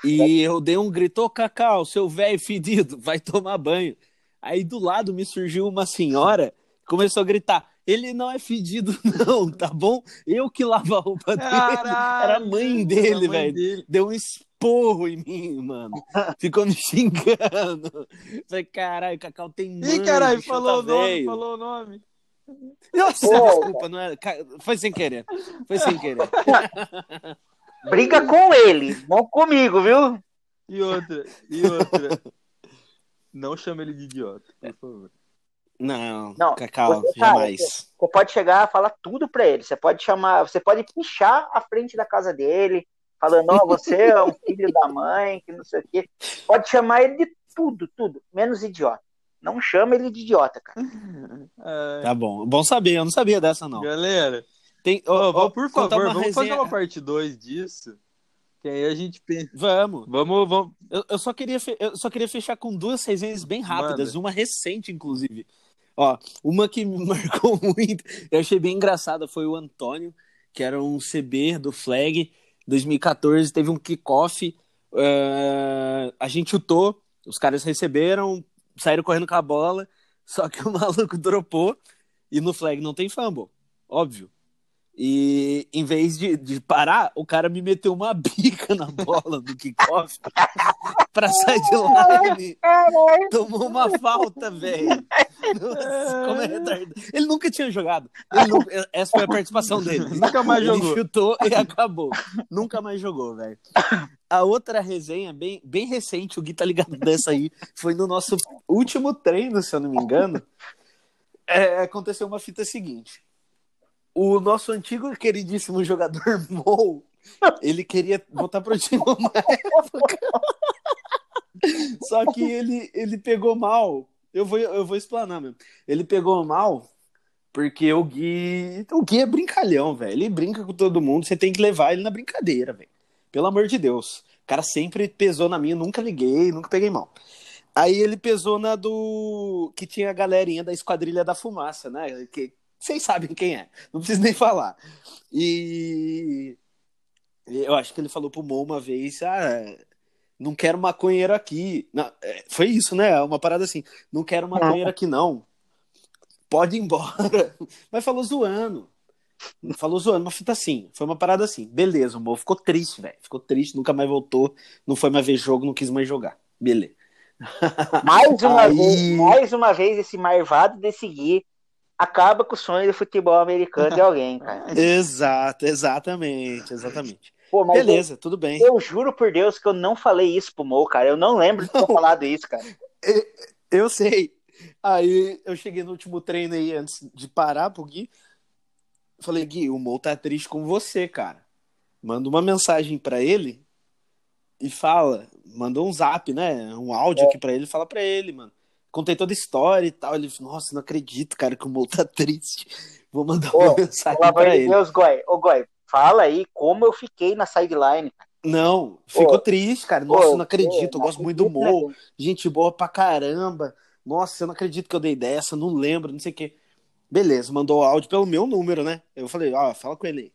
S3: E eu dei um grito, ô Cacau, seu velho fedido, vai tomar banho. Aí do lado me surgiu uma senhora, começou a gritar, ele não é fedido não, tá bom? Eu que lavo a roupa dele.
S1: Caralho,
S3: Era a mãe dele, velho. Deu um esporro em mim, mano. Ficou me xingando. Falei, caralho, Cacau tem mãe.
S1: Ih, caralho, falou o nome,
S3: velho."
S1: falou o nome.
S3: Nossa,
S2: Pô,
S3: desculpa, não é... ca- foi sem querer. Foi sem querer.
S2: Briga com ele, não comigo, viu?
S1: E outra, e outra. Não chama ele de idiota, por favor.
S3: Não,
S2: Não,
S3: Cacau,
S2: você- cara,
S3: jamais.
S2: Você pode chegar e falar tudo pra ele. Você pode chamar, você pode pichar a frente da casa dele, falando, ó, você é um filho da mãe, que não sei o quê. Pode chamar ele de tudo, tudo, menos idiota. Não chama ele de idiota, cara.
S1: Ai,
S3: Tá bom. Bom saber, eu não sabia dessa, não.
S1: Galera,
S3: Tem,
S1: vamos, por favor, vamos
S3: resenha-
S1: fazer uma parte 2 disso. Que aí a gente pensa.
S3: Vamos.
S1: Vamos, vamos.
S3: Eu, eu só queria fe- eu só queria fechar com duas resenhas bem rápidas,
S1: Manda.
S3: uma recente, inclusive. Ó, uma que me marcou muito, eu achei bem engraçada, foi o Antônio, que era um CB do Flag 2014, teve um kickoff, eh, a gente chutou, os caras receberam, saíram correndo com a bola, só que o maluco dropou e no Flag não tem fumble, óbvio. E em vez de, de parar, o cara me meteu uma bica na bola do kickoff pra sair de line. Tomou uma falta, velho. Nossa, como é retardado. Ele nunca tinha jogado. Ele nunca- essa foi a participação dele.
S1: Nunca mais
S3: Ele
S1: jogou.
S3: chutou e acabou. Nunca mais jogou, velho. A outra resenha, bem, bem recente, o Gui tá ligado dessa aí, foi no nosso último treino, se eu não me engano. É, aconteceu uma fita seguinte. O nosso antigo e queridíssimo jogador Mou, ele queria voltar pro time uma época. Só que ele, ele pegou mal. Eu vou, eu vou explanar mesmo. Ele pegou mal porque o Gui. O Gui é brincalhão, velho. Ele brinca com todo mundo. Você tem que levar ele na brincadeira, velho. Pelo amor de Deus. O cara sempre pesou na minha, nunca liguei, nunca peguei mal. Aí ele pesou na do. Que tinha a galerinha da Esquadrilha da Fumaça, né? Que vocês sabem quem é. Não preciso nem falar. E. Eu acho que ele falou pro Mo uma vez: ah, não quero maconheiro aqui. Não, é, foi isso, né? Uma parada assim: não quero maconheiro aqui, não. Pode ir embora. Mas falou zoando. Falou zoando, uma fita assim. Foi uma parada assim. Beleza, o Mo ficou triste, velho. Ficou triste, nunca mais voltou. Não foi mais ver jogo, não quis mais jogar. Beleza.
S2: Mais uma,
S3: Aí-
S2: vez, mais uma vez, esse marvado desse Gui acaba com o sonho do futebol americano de alguém, cara.
S3: Exato, exatamente, exatamente.
S2: Pô,
S3: Beleza, tudo bem.
S2: Eu, eu juro por Deus que eu não falei isso pro Mo, cara. Eu não lembro de ter falado isso, cara.
S3: Eu sei. Aí eu cheguei no último treino aí antes de parar pro Gui. Falei, Gui, o Mo tá triste com você, cara. Manda uma mensagem pra ele e fala. Manda um zap, né? Um áudio aqui pra ele. Fala pra ele, mano. Contei toda a história e tal. Ele falou, nossa, não acredito, cara, que o Mo tá triste. Vou mandar uma mensagem
S2: Pelo amor
S3: pra ele.
S2: Deus, Goi. Ô, Goi, fala aí como eu fiquei na sideline.
S3: Não, ficou triste, cara. Nossa, eu não acredito. Eu gosto muito do
S2: acredito,
S3: Mo.
S2: né?
S3: gente boa pra caramba. Nossa, eu não acredito que eu dei dessa, não lembro, não sei o quê. Beleza, mandou áudio pelo meu número, né? Eu falei, ó, fala com ele aí.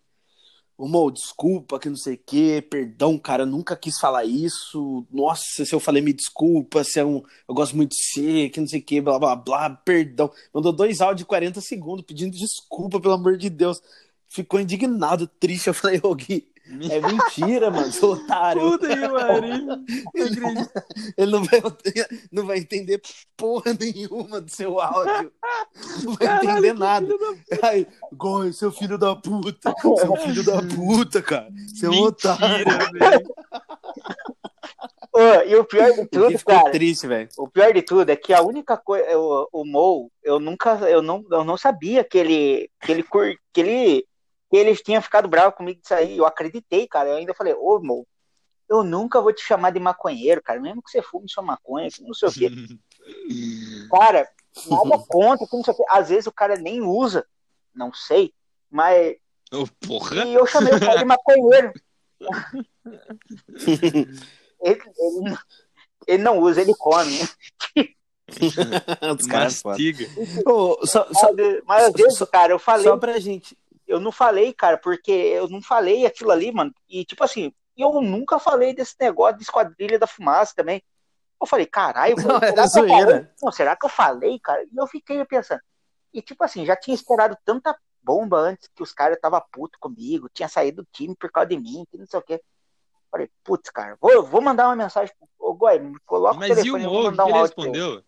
S3: Ô, Mo, desculpa, que não sei o quê, perdão, cara, eu nunca quis falar isso. Nossa, se eu falei, me desculpa, se é um. Eu gosto muito de você, que não sei o quê, blá blá blá, perdão. Mandou dois áudios de 40 segundos pedindo desculpa, pelo amor de Deus. Ficou indignado, triste. Eu falei, ô Gui, é mentira, mano, seu otário.
S1: Puta que pariu.
S3: Ele não vai, não vai entender porra nenhuma do seu áudio. Não vai
S1: Caralho,
S3: entender nada. Ai, Goi, seu filho da puta. Seu filho da puta, cara. Seu otário.
S1: Mentira, velho.
S2: Ô, e o pior de tudo,
S3: ficou
S2: cara,
S3: triste, velho.
S2: o pior de tudo é que a única coisa, o, o Mo, eu nunca, eu não, eu não sabia que ele, que ele, cur- que ele, que ele tinha ficado bravo comigo disso aí. Eu acreditei, cara. Eu ainda falei, ô, Mo, eu nunca vou te chamar de maconheiro, cara. Mesmo que você fume sua maconha, não sei o quê. Cara, nada contra, que não sei o quê. Às vezes o cara nem usa, não sei, mas.
S1: Ô, porra.
S2: E eu chamei o cara de maconheiro. ele, ele não- ele não usa, ele come.
S3: Os caras.
S1: Mastiga.
S3: Só, só,
S2: Mas, às vezes,
S3: só-
S2: cara, eu falei,
S3: só pra gente.
S2: Eu não falei, cara, porque eu não falei aquilo ali, mano. E tipo assim, E eu nunca falei desse negócio de esquadrilha da fumaça também. Eu falei, caralho,
S3: Não,
S2: será,
S3: era
S2: que eu? Não, será que eu falei, cara? E eu fiquei pensando. E tipo assim, já tinha esperado tanta bomba antes que os caras estavam puto comigo, tinha saído do time por causa de mim, que não sei o quê. Falei, putz, cara, vou, vou mandar uma mensagem pro Ô, Goi, coloca o
S1: Mas e o
S2: telefone, vou
S1: Mo, o que
S2: mandar um
S1: ele respondeu?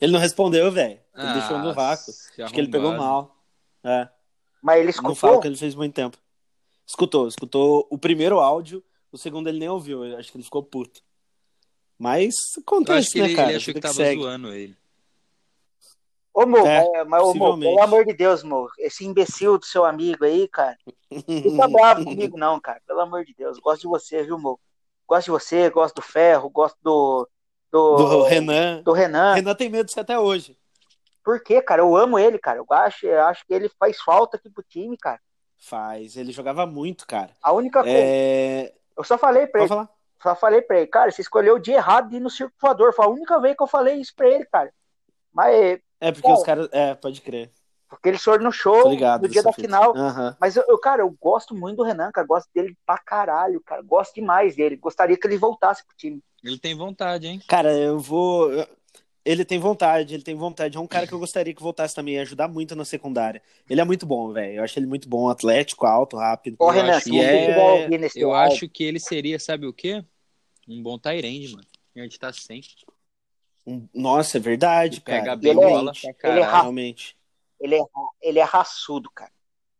S3: Ele não respondeu, velho. Ele
S1: Ah,
S3: deixou no vácuo. Acho que ele pegou mal. É.
S2: Mas ele
S3: Não
S2: escutou?
S3: falo que ele fez muito tempo. Escutou, escutou o primeiro áudio, o segundo ele nem ouviu. Eu acho que ele ficou puto. Mas
S1: Eu
S3: acontece,
S1: acho que
S3: né,
S1: ele,
S3: cara?
S1: ele achou
S3: Vida
S1: que tava
S3: segue.
S1: zoando ele.
S2: Ô, Mo,
S3: É,
S2: mas, mas, ô, Mo, pelo amor de Deus, Mo, esse imbecil do seu amigo aí, cara, não fica bravo comigo, não, cara. Pelo amor de Deus. Gosto de você, viu, Mo? Gosto de você, gosto do Ferro, gosto do. Do,
S3: Do Renan.
S2: do Renan.
S3: Renan tem medo de você até hoje.
S2: Por quê, cara? Eu amo ele, cara. Eu acho, eu acho que ele faz falta aqui pro time, cara.
S3: Faz. Ele jogava muito, cara.
S2: A única coisa.
S3: É...
S2: Eu só falei pra
S3: Pode
S2: ele,
S3: falar?
S2: só falei pra ele, cara, você escolheu o dia errado de ir no circo voador. Foi a única vez que eu falei isso pra ele, cara. Mas
S3: É, porque
S2: Bom.
S3: os caras. É, pode crer.
S2: porque ele foi no show
S3: ligado.
S2: no dia da
S3: fita.
S2: final.
S3: Aham.
S2: Mas eu, eu, cara, eu gosto muito do Renan, cara. Gosto dele pra caralho, cara. Gosto demais dele. Gostaria que ele voltasse pro time.
S1: Ele tem vontade, hein?
S3: Cara, eu vou. Ele tem vontade, ele tem vontade. É um cara que eu gostaria que voltasse também, ia ajudar muito na secundária. Ele é muito bom, velho. Eu acho ele muito bom, atlético, alto, rápido.
S2: Ô,
S1: Eu
S2: Renan,
S1: acho
S3: é-
S1: Eu acho que ele seria, sabe o quê? Um bom Tyrande, mano. A gente tá sem.
S3: Um- Nossa, é verdade,
S1: Ele pega
S3: cara.
S1: bem
S2: Ele é-
S1: bola pra
S2: ele é.
S3: Realmente.
S2: ele é, ele é raçudo, cara.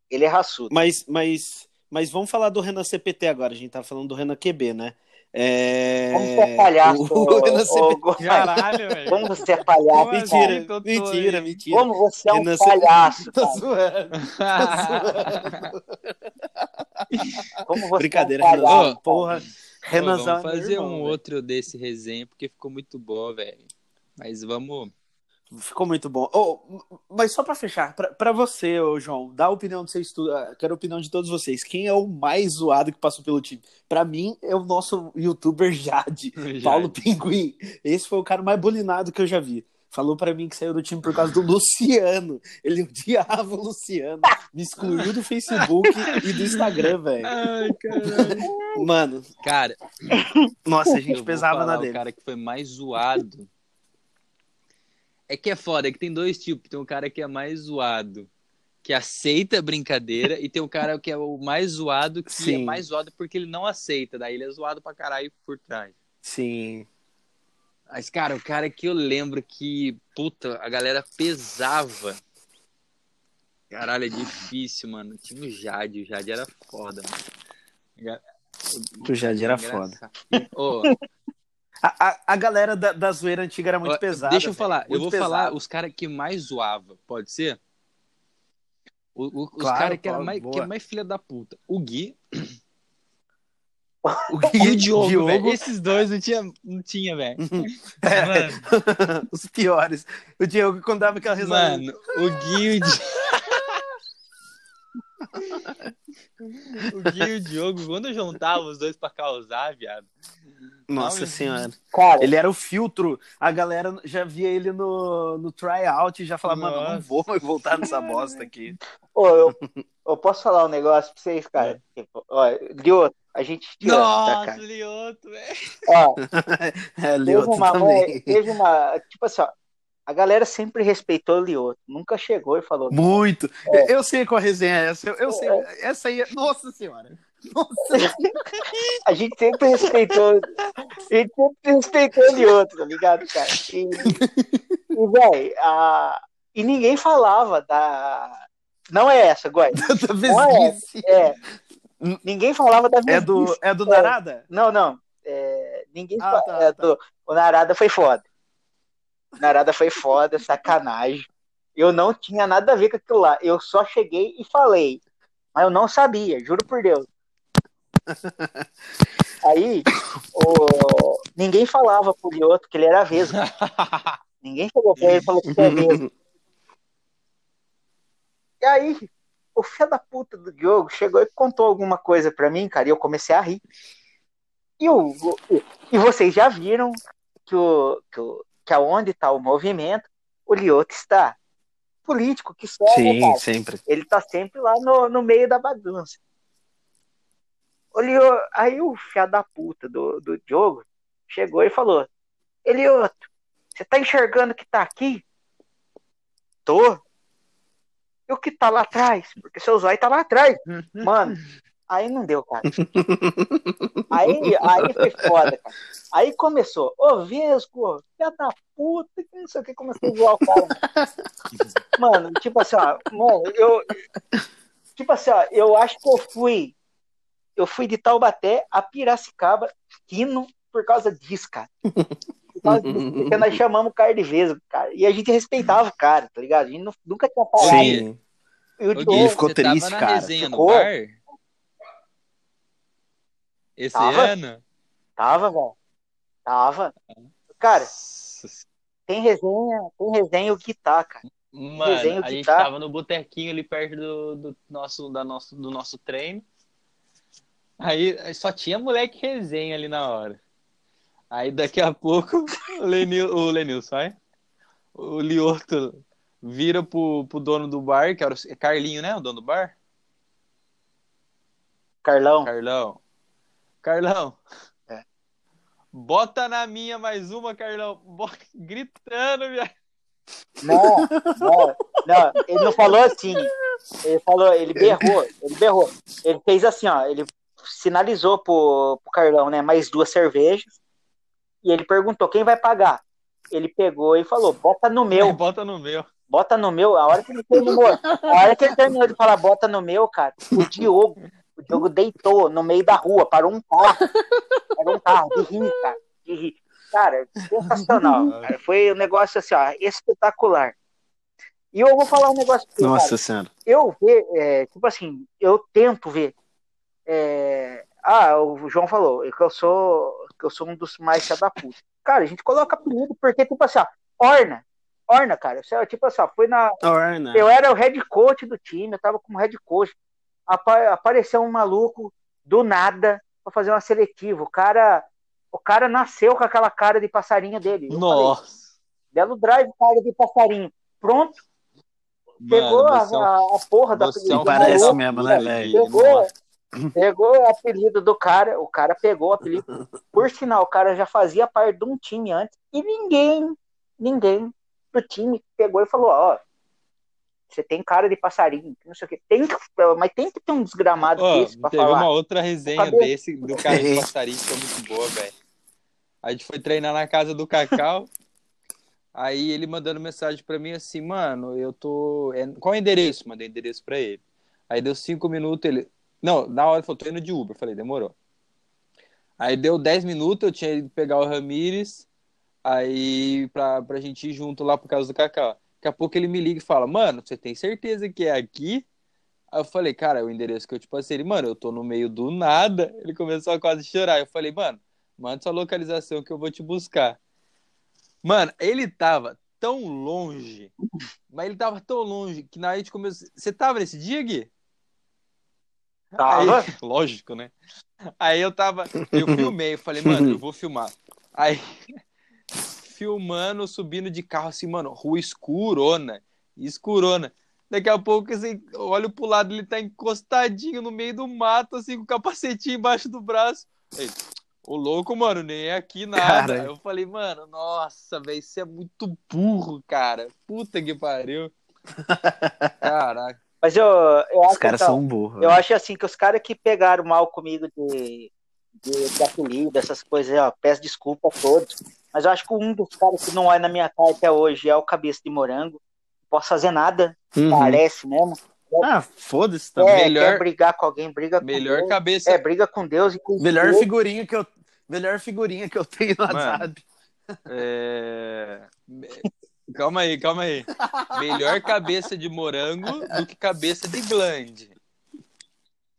S2: Ele é raçudo.
S3: Mas, mas, mas vamos falar do Renan CPT agora. A gente tá falando do Renan QB, né? É...
S2: Vamos ser palhaço,
S3: O, o Renan
S2: ô,
S3: CPT.
S2: ô, Goi.
S1: Caralho, velho.
S2: Como você é palhaço,
S1: Como assim?
S2: cara.
S3: Mentira, mentira, mentira.
S2: Como você é um
S3: Renan, você-
S2: palhaço,
S3: Tô zoando.
S2: Como você
S3: Brincadeira,
S2: é um
S3: Renan.
S2: palhaço.
S3: Porra.
S1: Pô,
S3: Renanzão é
S1: vamos
S3: meu
S1: fazer
S3: irmão,
S1: um outro desse resenha, porque ficou muito bom, velho. Mas vamos.
S3: Ficou muito bom. Oh, mas só pra fechar, pra, pra você, ô João, dá a opinião de vocês ah, Quero a opinião de todos vocês. Quem é o mais zoado que passou pelo time? Pra mim, é o nosso youtuber Jade, Paulo Pinguim. Esse foi o cara mais bulinado que eu já vi. Falou pra mim que saiu do time por causa do Luciano. Ele odiava o Luciano. Me excluiu do Facebook e do Instagram, velho.
S1: Ai, caralho.
S3: Mano,
S1: Cara,
S3: nossa, a gente pesava na
S1: o
S3: dele.
S1: cara que foi mais zoado. É que é foda, é que tem dois tipos. Tem um cara que é mais zoado, que aceita a brincadeira, e tem um cara que é o mais zoado, que é
S3: Sim.
S1: mais zoado porque ele não aceita. Daí ele é zoado pra caralho por trás.
S3: Sim.
S1: Mas, cara, o cara que eu lembro que, puta, a galera pesava. Caralho, é difícil, mano. Tinha o Jade, o Jade era foda, mano.
S3: O Jade era
S1: Engraçado. Ô,
S3: A, a, a galera da, da zoeira antiga era muito
S1: ó,
S3: pesada.
S1: Deixa eu falar, eu vou
S3: pesada.
S1: falar os caras que mais zoava, pode ser? O- o- os
S3: Claro,
S1: caras que, era
S3: pode,
S1: mais, que é mais filha da puta. O Gui
S3: O
S1: e o Diogo,
S3: Diogo.
S1: Esses dois não tinha, não tinha velho.
S3: É,
S1: Mano,
S3: os piores. O Diogo, quando dava aquela risada.
S1: Mano, o Gui e o Diogo. o Gui e o Diogo, quando eu juntava os dois pra causar, viado.
S3: Nossa
S1: Não,
S3: senhora.
S2: Cara,
S3: Ele era o filtro. A galera já via ele no, no tryout e já falava, mano, não vou mais voltar nessa bosta aqui.
S2: ô, eu, eu posso falar um negócio pra vocês, cara? Tipo, ó, Lioto, a gente te ama, tá,
S1: Nossa,
S2: cara?
S1: Lioto, velho.
S2: Ó,
S3: É,
S2: teve
S3: Lioto
S2: uma,
S3: também.
S2: teve uma. Tipo assim, ó, a galera sempre respeitou o Lioto. Nunca chegou e falou.
S3: Muito.
S2: É.
S3: Eu sei qual resenha é essa. Eu, eu sei. Essa aí é. Nossa senhora. Nossa.
S2: A gente sempre respeitou. A gente sempre respeitou o Lioto, tá ligado, cara? E, e a... e ninguém falava da. Não é essa, Goi.
S3: Tanta
S2: Não é,
S3: vesguice.
S2: é. Ninguém falava da
S3: É do, é do Narada?
S2: Não, não. É, ninguém
S3: Ah, tá,
S2: é,
S3: tá.
S2: do- O Narada foi foda. O Narada foi foda, sacanagem. Eu não tinha nada a ver com aquilo lá. Eu só cheguei e falei. Mas eu não sabia, juro por Deus. Aí, o... ninguém falava pro Lioto que ele era vesgo. Ninguém chegou pra ele e falou que ele é vesgo. E aí, o filho da puta do Diogo chegou e contou alguma coisa pra mim, cara, e eu comecei a rir. E, o, e vocês já viram que, o, que, o, que aonde está o movimento, o Lioto está. Político que só, né,
S3: Sim,
S2: cara?
S3: sempre.
S2: ele tá sempre lá no, no meio da bagunça. Olhou, aí o fiado da puta do, do Diogo chegou e falou: Elioto, você tá enxergando que tá aqui? Tô. E o que tá lá atrás? Porque seu zóio tá lá atrás. Mano, aí não deu, cara. Aí, aí foi foda, cara. Aí começou, ô Vesco, filha da puta, que não sei o que, começou a zoar o cara. Mano, tipo assim, ó, mano, eu. Tipo assim, ó, eu acho que eu fui. Eu fui de Taubaté a Piracicaba, fino, por causa disso, cara. Por causa disso, porque nós chamamos o cara de Vesgo, cara. E a gente respeitava o cara, tá ligado? A gente não- nunca tinha falado.
S3: Sim.
S2: E o
S1: Ô,
S2: Diogo,
S3: Ele ficou
S1: você
S3: triste,
S1: tava na
S3: cara.
S1: resenha
S2: Ficou?
S1: no bar? Esse
S2: Tava.
S1: ano?
S2: Tava, velho. Tava. Cara, tem resenha, tem resenha o que tá, cara.
S4: Mano, a gente
S2: tá.
S4: tava no botequinho ali perto do, do nosso, da nosso, do nosso treino. Aí só tinha moleque resenha ali na hora. Aí daqui a pouco o Lenil, o Lenilson, vai? O Lioto vira pro, pro dono do bar, que era o Carlinho, né? O dono do bar?
S2: Carlão.
S1: Carlão. Carlão.
S2: É.
S1: Bota na minha mais uma, Carlão. Bota- Gritando, viado.
S2: Não, não, não, ele não falou assim. Ele falou, ele berrou, ele berrou. Ele fez assim, ó, ele sinalizou pro, pro Carlão, né, mais duas cervejas. E ele perguntou quem vai pagar. Ele pegou e falou, bota no meu,
S1: Bota no meu.
S2: bota no meu. A hora que ele terminou, a hora que ele terminou de falar bota no meu, cara, o Diogo, o Diogo deitou no meio da rua, parou um carro. Parou um carro, de rir, cara, de rir. Cara, sensacional. Cara. Foi um negócio assim, ó, espetacular. E eu vou falar um negócio pra você, cara
S3: Nossa senhora.
S2: eu ver, é, tipo assim, eu tento ver. É, ah, o João falou que eu sou que eu sou um dos mais puta. Cara, a gente coloca apelido porque, tipo assim, ó, Orna. Orna, cara. Tipo assim, ó, foi na.
S3: Orna.
S2: Eu era o head coach do time, eu tava como head coach. Apa- apareceu um maluco do nada pra fazer uma seletiva. O cara, o cara nasceu com aquela cara de passarinho dele. Falei,
S1: Nossa.
S2: Belo drive, cara de passarinho. Pronto, pegou
S1: Mano,
S2: a,
S1: você é um-
S2: a, a porra da
S1: você é um
S3: Parece mesmo, né, velho?
S2: Pegou, pegou o apelido do cara, o cara pegou o apelido. Por sinal, o cara já fazia parte de um time antes e ninguém, ninguém do time pegou e falou: Ó, você tem cara de passarinho, não sei o que. Tem que, mas tem que ter um desgramado
S1: Ó,
S2: desse pra
S1: teve
S2: falar.
S1: uma outra resenha desse do cara de passarinho que foi muito boa, velho. A gente foi treinar na casa do Cacau. Aí ele mandando mensagem pra mim assim, mano, eu tô. é- Qual é o endereço? Mandei endereço pra ele. Aí deu cinco minutos, ele. Não, na hora ele falou, tô indo de Uber. Falei, demorou. Aí deu 10 minutos, eu tinha ido pegar o Ramires, aí pra, pra gente ir junto lá por causa do Cacau. Daqui a pouco ele me liga e fala, mano, você tem certeza que é aqui? Aí eu falei, cara, é o endereço que eu te passei. Ele, mano, eu tô no meio do nada. Ele começou a quase chorar. Eu falei, mano, manda sua localização que eu vou te buscar. Mano, ele tava tão longe, mas ele tava tão longe que na hora a gente começou. Você tava nesse dia, Gui?
S2: Tava.
S1: Aí- lógico, né? Aí eu tava, eu filmei, eu falei, mano, eu vou filmar. Aí, filmando, subindo de carro, assim, mano, rua escurona, escurona. Daqui a pouco, assim, olho pro lado, ele tá encostadinho no meio do mato, assim, com o capacetinho embaixo do braço. Aí, Ô louco, mano, nem é aqui nada.
S3: Cara.
S1: Aí eu falei, mano, nossa, velho, isso é muito burro, cara. Puta que pariu. Caraca.
S2: Mas eu, eu acho
S3: Os caras
S2: então,
S3: são burros.
S2: Eu acho assim que os caras que pegaram mal comigo de, de, de apelido, essas coisas, ó, peço desculpa a todos. Mas eu acho que um dos caras que não é na minha cara até hoje é o Cabeça de Morango. Não posso fazer nada,
S3: Uhum.
S2: parece mesmo.
S3: Ah, foda-se
S2: É,
S3: também.
S1: Melhor-
S2: quer brigar com alguém, briga com
S1: Melhor
S2: Deus.
S1: cabeça.
S2: É, briga com Deus e com
S3: Melhor
S2: Deus.
S3: figurinha que eu melhor figurinha que eu tenho no
S1: Mano.
S3: WhatsApp.
S1: É... Calma aí, calma aí. Melhor cabeça de morango do que cabeça de glande.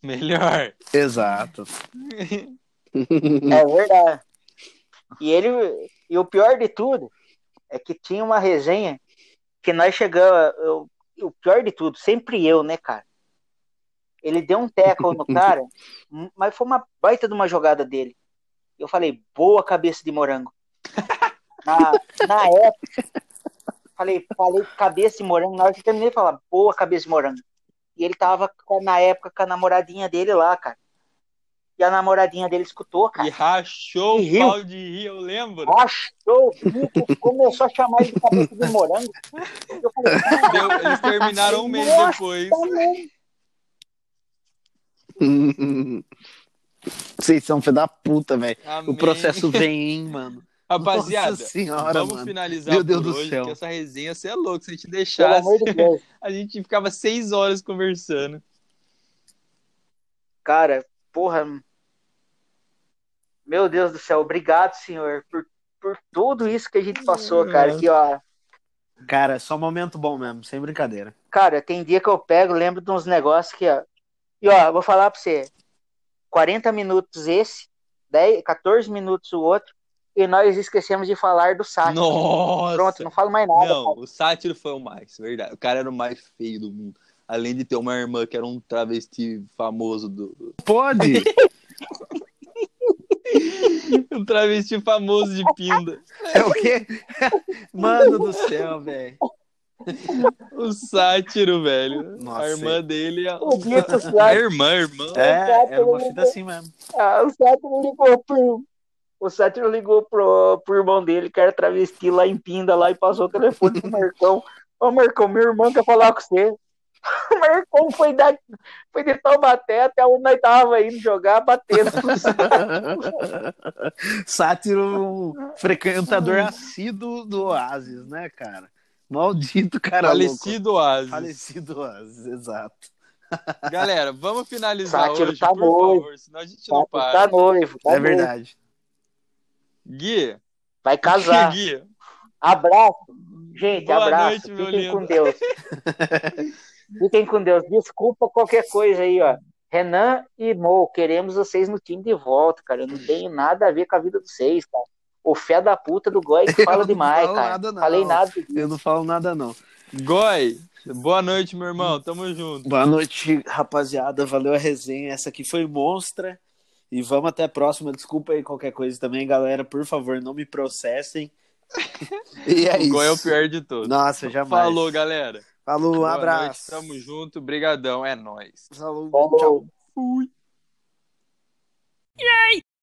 S1: Melhor.
S3: Exato.
S2: É verdade. E ele e o pior de tudo é que tinha uma resenha que nós chegamos, eu- o pior de tudo, sempre eu, né, cara? Ele deu um tackle no cara, mas foi uma baita de uma jogada dele. Eu falei, boa cabeça de morango. Na, na época, falei, falei cabeça de morango, na hora que eu terminei, falar boa cabeça de morango. E ele tava na época com a namoradinha dele lá, cara. e a namoradinha dele escutou, cara.
S1: E rachou
S2: E
S1: o
S2: riu.
S1: pau de rir, eu lembro.
S2: Achou, o bico, começou a chamar ele de cabeça de morango. Eu falei,
S1: Deu- eles terminaram um mês depois.
S2: também.
S3: Vocês são filho da puta, velho. O processo vem, hein, mano.
S1: Rapaziada,
S3: Nossa senhora,
S1: vamos
S3: mano.
S1: finalizar
S3: Meu Deus
S1: por
S3: do
S1: hoje,
S3: céu.
S1: que essa resenha você é louco. Se a gente deixasse,
S2: de
S1: a gente ficava seis horas conversando.
S2: Cara, porra. Meu Deus do céu, obrigado, senhor, por, por tudo isso que a gente passou, cara. Que, ó,
S3: Cara, é só momento bom mesmo, sem brincadeira.
S2: cara, tem dia que eu pego, lembro de uns negócios que, ó. E, ó, eu vou falar pra você: 40 minutos esse, 10, 14 minutos o outro, e nós esquecemos de falar do Sátiro.
S1: Nossa!
S2: Pronto, não falo mais nada.
S1: Não,
S2: cara.
S1: o Sátiro foi o mais, verdade. O cara era o mais feio do mundo. Além de ter uma irmã que era um travesti famoso do.
S3: Pode!
S1: Um travesti famoso de pinda.
S3: é o quê? Mano do céu, velho.
S1: O Sátiro, velho.
S3: Nossa,
S1: a irmã dele. A,
S2: O que o
S1: a
S2: Sátiro,
S1: irmã, a irmã.
S3: É, era uma fita assim mesmo.
S2: ah, o Sátiro ligou pro. O Sátiro ligou pro, pro irmão dele, que era travesti lá em Pinda, lá e passou o telefone pro Marcão. Ô, Marcão, meu irmão quer falar com você. O Marcão foi, da, foi de Taubaté até onde nós tava indo jogar, batendo.
S3: Sátiro, frequentador assíduo do Oasis, né, cara? Maldito cara
S1: Falecido
S3: louco.
S1: Oasis.
S3: Falecido Oasis, exato.
S1: Galera, vamos finalizar
S2: Sátiro
S1: hoje,
S2: tá
S1: por
S2: noivo.
S1: favor, senão a gente não
S2: Tá,
S1: para.
S2: tá noivo. Tá
S3: é
S2: noivo.
S3: verdade.
S1: Gui,
S2: Vai casar.
S1: Gui,
S2: Abraço. Gente,
S1: Boa
S2: abraço.
S1: noite, meu
S2: Fiquem
S1: lindo.
S2: com Deus. Fiquem com Deus. Desculpa qualquer coisa aí, ó. Renan e Mo, queremos vocês no time de volta, cara. Eu não tenho nada a ver com a vida de vocês, cara. O fé da puta do Goi que fala
S3: não
S2: demais,
S3: falo
S2: cara.
S3: nada, não.
S2: Falei nada. disso.
S3: Eu não falo nada, não.
S1: Goi, boa noite, meu irmão. Tamo junto.
S3: Boa noite, rapaziada. Valeu a resenha. Essa aqui foi monstra. E vamos até a próxima. Desculpa aí qualquer coisa também, galera. Por favor, não me processem. E é
S1: o Goi é o
S3: isso.
S1: pior de todos.
S3: Nossa, jamais.
S1: Falou, galera.
S3: Falou, um abraço.
S1: noite, tamo junto. Brigadão, é nóis.
S3: Falou,
S2: Falou.
S3: tchau.
S1: Fui.